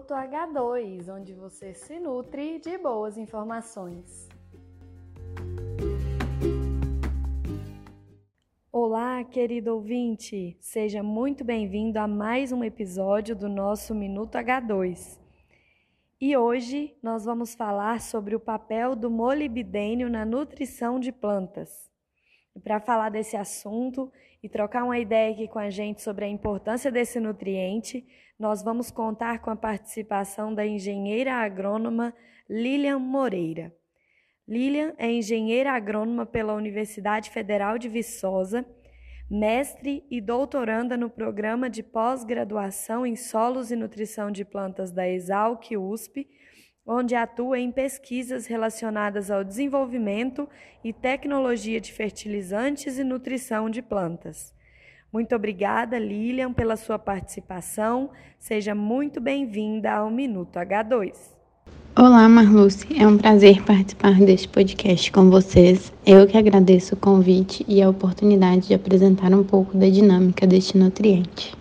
Minuto H2, onde você se nutre de boas informações. Olá, querido ouvinte! Seja muito bem-vindo a mais um episódio do nosso Minuto H2. E hoje nós vamos falar sobre o papel do molibdênio na nutrição de plantas. Para falar desse assunto e trocar uma ideia aqui com a gente sobre a importância desse nutriente, nós vamos contar com a participação da engenheira agrônoma Lilian Moreira. Lilian é engenheira agrônoma pela Universidade Federal de Viçosa, mestre e doutoranda no programa de pós-graduação em solos e nutrição de plantas da Exalc USP, onde atua em pesquisas relacionadas ao desenvolvimento e tecnologia de fertilizantes e nutrição de plantas. Muito obrigada, Lilian, pela sua participação. Seja muito bem-vinda ao Minuto H2. Olá, Marluce. É um prazer participar deste podcast com vocês. Eu que agradeço o convite e a oportunidade de apresentar um pouco da dinâmica deste nutriente.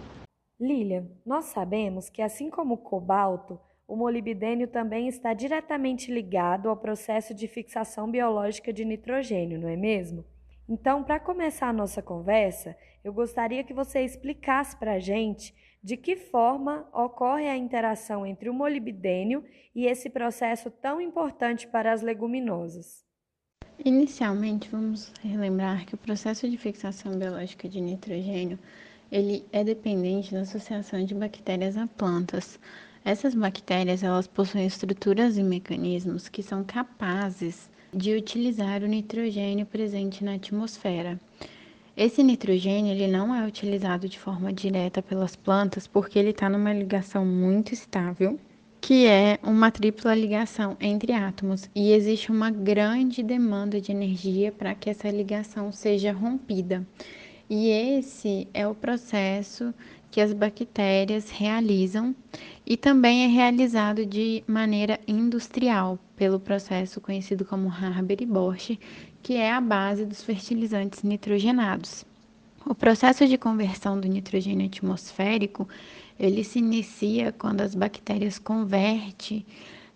Lilian, nós sabemos que, assim como o cobalto, o molibdênio também está diretamente ligado ao processo de fixação biológica de nitrogênio, não é mesmo? Então, para começar a nossa conversa, eu gostaria que você explicasse para a gente de que forma ocorre a interação entre o molibdênio e esse processo tão importante para as leguminosas. Inicialmente, vamos relembrar que o processo de fixação biológica de nitrogênio ele é dependente da associação de bactérias a plantas. Essas bactérias elas possuem estruturas e mecanismos que são capazes de utilizar o nitrogênio presente na atmosfera. Esse nitrogênio ele não é utilizado de forma direta pelas plantas porque ele está numa ligação muito estável, que é uma tripla ligação entre átomos, e existe uma grande demanda de energia para que essa ligação seja rompida. E esse é o processo que as bactérias realizam e também é realizado de maneira industrial pelo processo conhecido como Haber-Bosch, que é a base dos fertilizantes nitrogenados. O processo de conversão do nitrogênio atmosférico, ele se inicia quando as bactérias convertem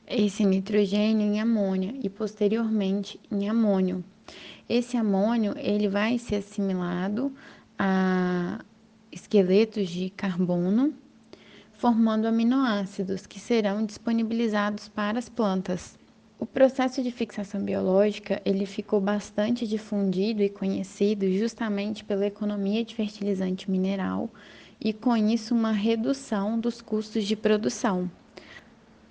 esse nitrogênio em amônia e posteriormente em amônio. Esse amônio, ele vai ser assimilado a esqueletos de carbono, formando aminoácidos que serão disponibilizados para as plantas. O processo de fixação biológica ele ficou bastante difundido e conhecido justamente pela economia de fertilizante mineral e com isso uma redução dos custos de produção.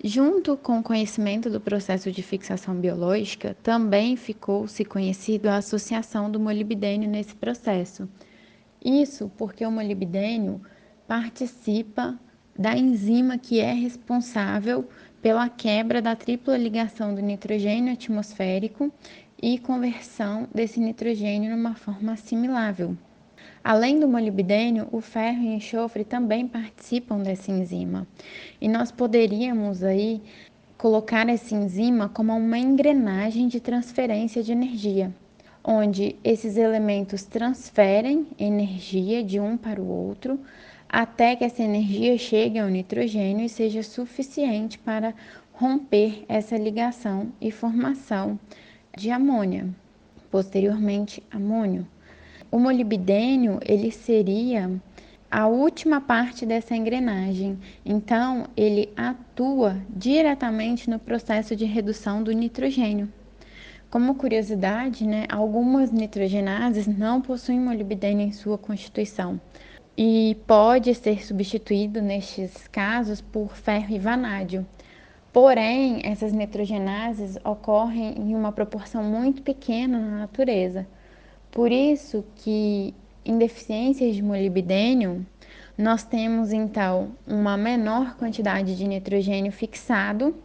Junto com o conhecimento do processo de fixação biológica, também ficou se conhecido a associação do molibdênio nesse processo, isso porque o molibdênio participa da enzima que é responsável pela quebra da tripla ligação do nitrogênio atmosférico e conversão desse nitrogênio numa forma assimilável. Além do molibdênio, o ferro e o enxofre também participam dessa enzima. E nós poderíamos aí colocar essa enzima como uma engrenagem de transferência de energia onde esses elementos transferem energia de um para o outro até que essa energia chegue ao nitrogênio e seja suficiente para romper essa ligação e formação de amônia, posteriormente amônio. O molibdênio, ele seria a última parte dessa engrenagem. Então, ele atua diretamente no processo de redução do nitrogênio. Como curiosidade, né, algumas nitrogenases não possuem molibdênio em sua constituição e pode ser substituído nestes casos por ferro e vanádio. Porém, essas nitrogenases ocorrem em uma proporção muito pequena na natureza. Por isso que em deficiências de molibdênio, nós temos então uma menor quantidade de nitrogênio fixado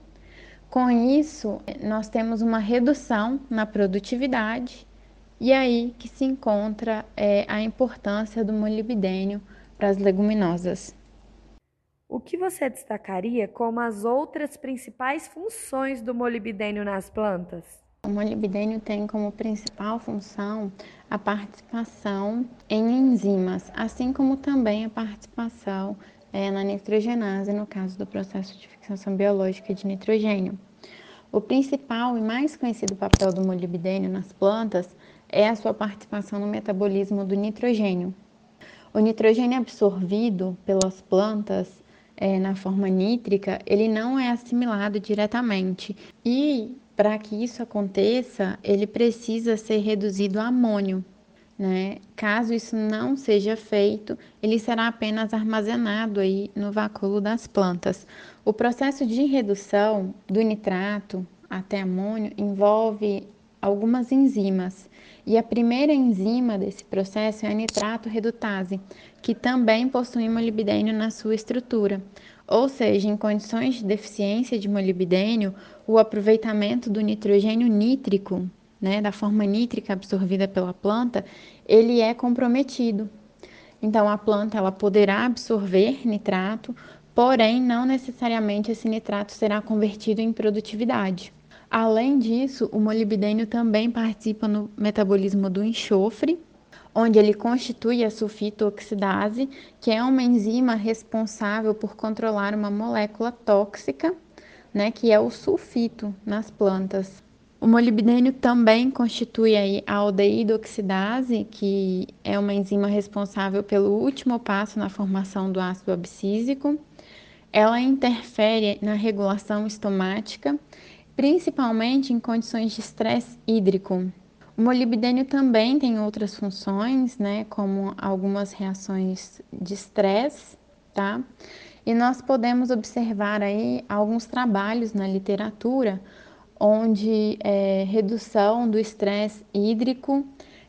com isso, nós temos uma redução na produtividade e aí que se encontra é, a importância do molibdênio para as leguminosas. O que você destacaria como as outras principais funções do molibdênio nas plantas? O molibdênio tem como principal função a participação em enzimas, assim como também a participação é na nitrogenase, no caso do processo de fixação biológica de nitrogênio. O principal e mais conhecido papel do molibdênio nas plantas é a sua participação no metabolismo do nitrogênio. O nitrogênio absorvido pelas plantas é, na forma nítrica, ele não é assimilado diretamente e para que isso aconteça, ele precisa ser reduzido a amônio. Né? Caso isso não seja feito, ele será apenas armazenado aí no vacúolo das plantas. O processo de redução do nitrato até amônio envolve algumas enzimas. E a primeira enzima desse processo é a nitrato redutase, que também possui molibdênio na sua estrutura. Ou seja, em condições de deficiência de molibdênio, o aproveitamento do nitrogênio nítrico, né, da forma nítrica absorvida pela planta, ele é comprometido. Então, a planta ela poderá absorver nitrato, porém, não necessariamente esse nitrato será convertido em produtividade. Além disso, o molibdênio também participa no metabolismo do enxofre, onde ele constitui a sulfito-oxidase, que é uma enzima responsável por controlar uma molécula tóxica, né, que é o sulfito nas plantas. O molibdênio também constitui aí a aldeído-oxidase, que é uma enzima responsável pelo último passo na formação do ácido abscísico. Ela interfere na regulação estomática, principalmente em condições de estresse hídrico, o molibdênio também tem outras funções, né, como algumas reações de estresse, tá? E nós podemos observar aí alguns trabalhos na literatura onde é, redução do estresse hídrico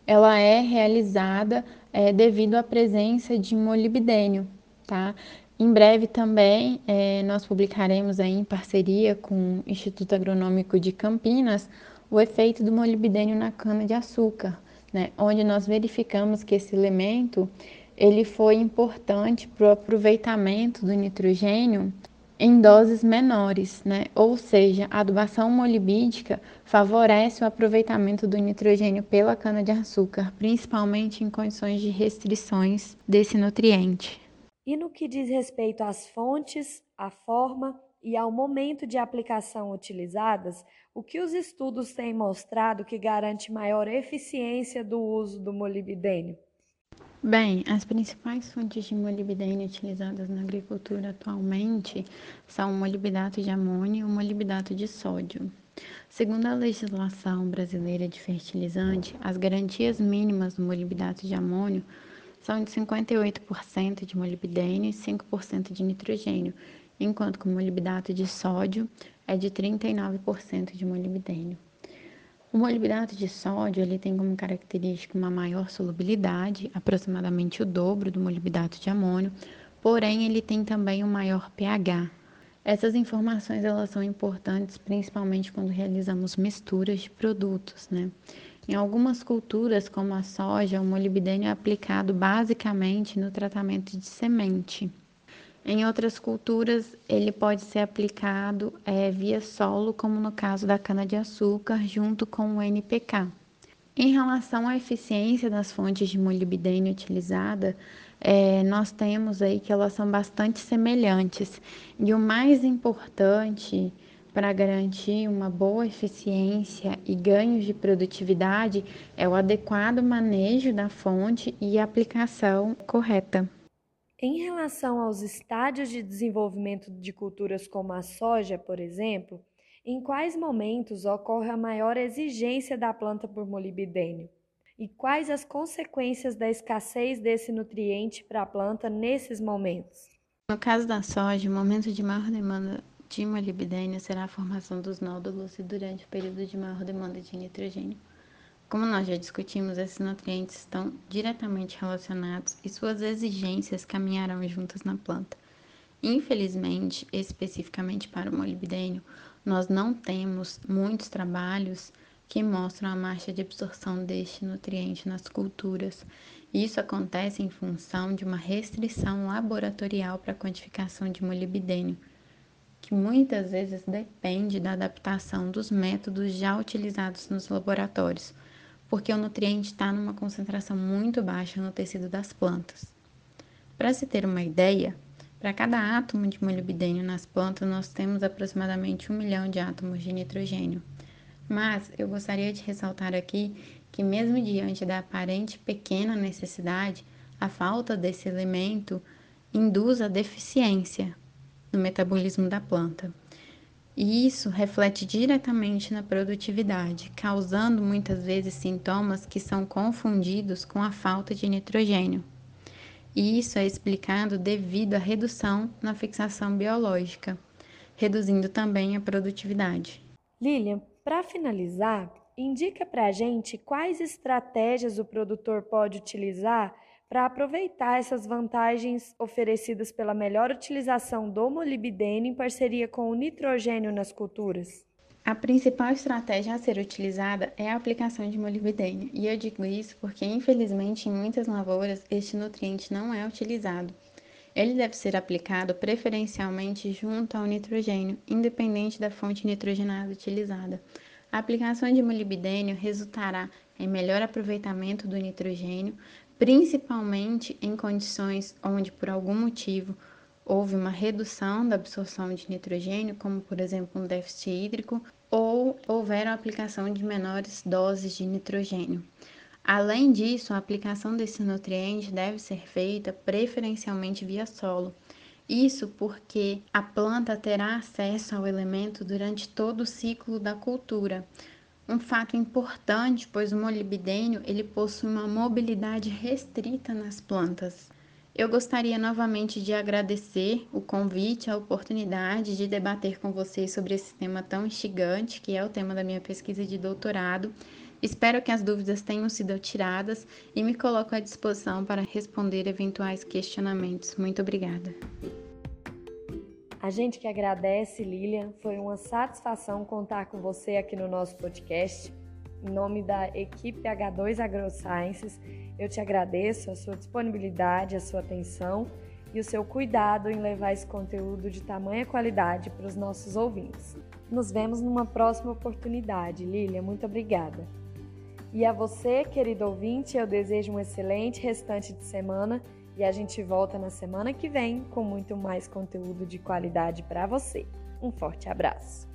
ela é realizada é, devido à presença de molibdênio, tá? Em breve também é, nós publicaremos aí em parceria com o Instituto Agronômico de Campinas o efeito do molibdênio na cana-de-açúcar, né, onde nós verificamos que esse elemento ele foi importante para o aproveitamento do nitrogênio em doses menores, né? ou seja, a adubação molibídica favorece o aproveitamento do nitrogênio pela cana-de-açúcar, principalmente em condições de restrições desse nutriente. E no que diz respeito às fontes, à forma e ao momento de aplicação utilizadas, o que os estudos têm mostrado que garante maior eficiência do uso do molibdênio? Bem, as principais fontes de molibdênio utilizadas na agricultura atualmente são o molibdato de amônio e o molibdato de sódio. Segundo a legislação brasileira de fertilizante, as garantias mínimas do molibdato de amônio são de 58% de molibdênio e 5% de nitrogênio, enquanto que o molibdato de sódio é de 39% de molibdênio. O molibdato de sódio ele tem como característica uma maior solubilidade, aproximadamente o dobro do molibdato de amônio, porém ele tem também um maior pH. Essas informações elas são importantes principalmente quando realizamos misturas de produtos, né? Em algumas culturas, como a soja, o molibdênio é aplicado basicamente no tratamento de semente. Em outras culturas, ele pode ser aplicado é, via solo, como no caso da cana-de-açúcar, junto com o NPK. Em relação à eficiência das fontes de molibdênio utilizada, é, nós temos aí que elas são bastante semelhantes. E o mais importante para garantir uma boa eficiência e ganhos de produtividade é o adequado manejo da fonte e aplicação correta. Em relação aos estádios de desenvolvimento de culturas como a soja, por exemplo, em quais momentos ocorre a maior exigência da planta por molibdênio? E quais as consequências da escassez desse nutriente para a planta nesses momentos? No caso da soja, o momento de maior demanda de molibdênio será a formação dos nódulos e durante o período de maior demanda de nitrogênio. Como nós já discutimos, esses nutrientes estão diretamente relacionados e suas exigências caminharão juntas na planta. Infelizmente, especificamente para o molibdênio, nós não temos muitos trabalhos que mostram a marcha de absorção deste nutriente nas culturas. Isso acontece em função de uma restrição laboratorial para a quantificação de molibdênio, que muitas vezes depende da adaptação dos métodos já utilizados nos laboratórios porque o nutriente está numa concentração muito baixa no tecido das plantas. Para se ter uma ideia, Para cada átomo de molibdênio nas plantas, nós temos aproximadamente um milhão de átomos de nitrogênio. Mas eu gostaria de ressaltar aqui que, mesmo diante da aparente pequena necessidade, a falta desse elemento induz a deficiência no metabolismo da planta. E isso reflete diretamente na produtividade, causando muitas vezes sintomas que são confundidos com a falta de nitrogênio. E isso é explicado devido à redução na fixação biológica, reduzindo também a produtividade. Lilian, para finalizar, indica para a gente quais estratégias o produtor pode utilizar para aproveitar essas vantagens oferecidas pela melhor utilização do molibdênio em parceria com o nitrogênio nas culturas? A principal estratégia a ser utilizada é a aplicação de molibdênio, e eu digo isso porque, infelizmente, em muitas lavouras este nutriente não é utilizado. Ele deve ser aplicado preferencialmente junto ao nitrogênio, independente da fonte nitrogenada utilizada. A aplicação de molibdênio resultará em melhor aproveitamento do nitrogênio, principalmente em condições onde, por algum motivo, houve uma redução da absorção de nitrogênio, como por exemplo um déficit hídrico, ou houver a aplicação de menores doses de nitrogênio. Além disso, a aplicação desse nutriente deve ser feita preferencialmente via solo. Isso porque a planta terá acesso ao elemento durante todo o ciclo da cultura, um fato importante, pois o molibdênio ele possui uma mobilidade restrita nas plantas. Eu gostaria novamente de agradecer o convite, a oportunidade de debater com vocês sobre esse tema tão instigante, que é o tema da minha pesquisa de doutorado. Espero que as dúvidas tenham sido tiradas e me coloco à disposição para responder eventuais questionamentos. Muito obrigada. A gente que agradece, Lilian. Foi uma satisfação contar com você aqui no nosso podcast. Em nome da equipe H2 AgroSciences, eu te agradeço a sua disponibilidade, a sua atenção e o seu cuidado em levar esse conteúdo de tamanha qualidade para os nossos ouvintes. Nos vemos numa próxima oportunidade. Lilian, muito obrigada. E a você, querido ouvinte, eu desejo um excelente restante de semana e a gente volta na semana que vem com muito mais conteúdo de qualidade para você. Um forte abraço!